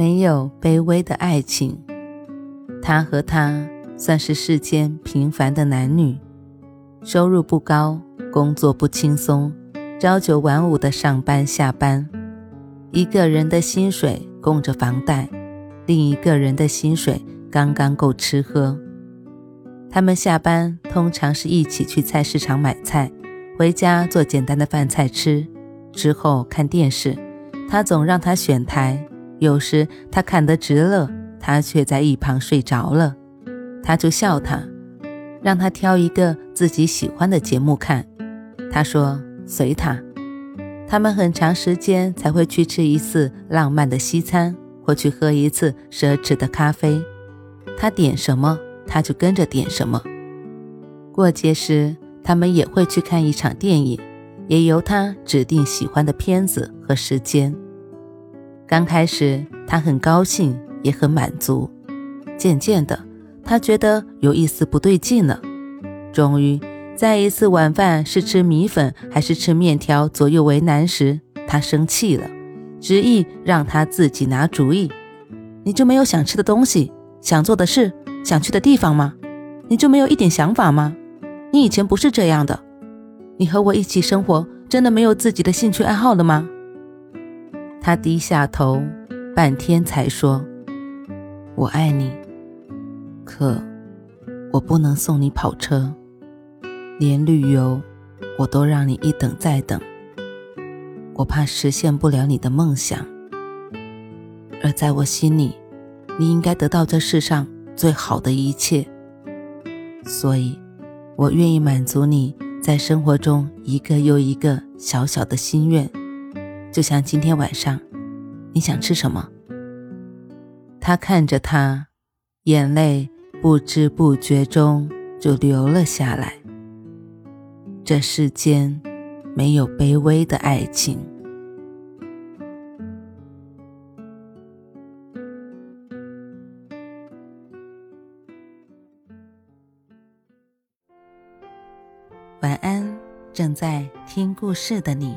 没有卑微的爱情，他和她算是世间平凡的男女，收入不高，工作不轻松，朝九晚五的上班下班，一个人的薪水供着房贷，另一个人的薪水刚刚够吃喝。他们下班通常是一起去菜市场买菜，回家做简单的饭菜吃，之后看电视，他总让他选台。有时他看得直乐，他却在一旁睡着了，他就笑他，让他挑一个自己喜欢的节目看。他说随他。他们很长时间才会去吃一次浪漫的西餐，或去喝一次奢侈的咖啡。他点什么，他就跟着点什么。过节时，他们也会去看一场电影，也由他指定喜欢的片子和时间。刚开始，他很高兴，也很满足。渐渐的，他觉得有一丝不对劲了。终于，在一次晚饭是吃米粉还是吃面条左右为难时，他生气了，执意让他自己拿主意。你就没有想吃的东西、想做的事、想去的地方吗？你就没有一点想法吗？你以前不是这样的。你和我一起生活，真的没有自己的兴趣爱好了吗？他低下头，半天才说：“我爱你，可我不能送你跑车，连旅游我都让你一等再等。我怕实现不了你的梦想，而在我心里，你应该得到这世上最好的一切。所以，我愿意满足你在生活中一个又一个小小的心愿。”就像今天晚上，你想吃什么？他看着他，眼泪不知不觉中就流了下来。这世间没有卑微的爱情。晚安，正在听故事的你。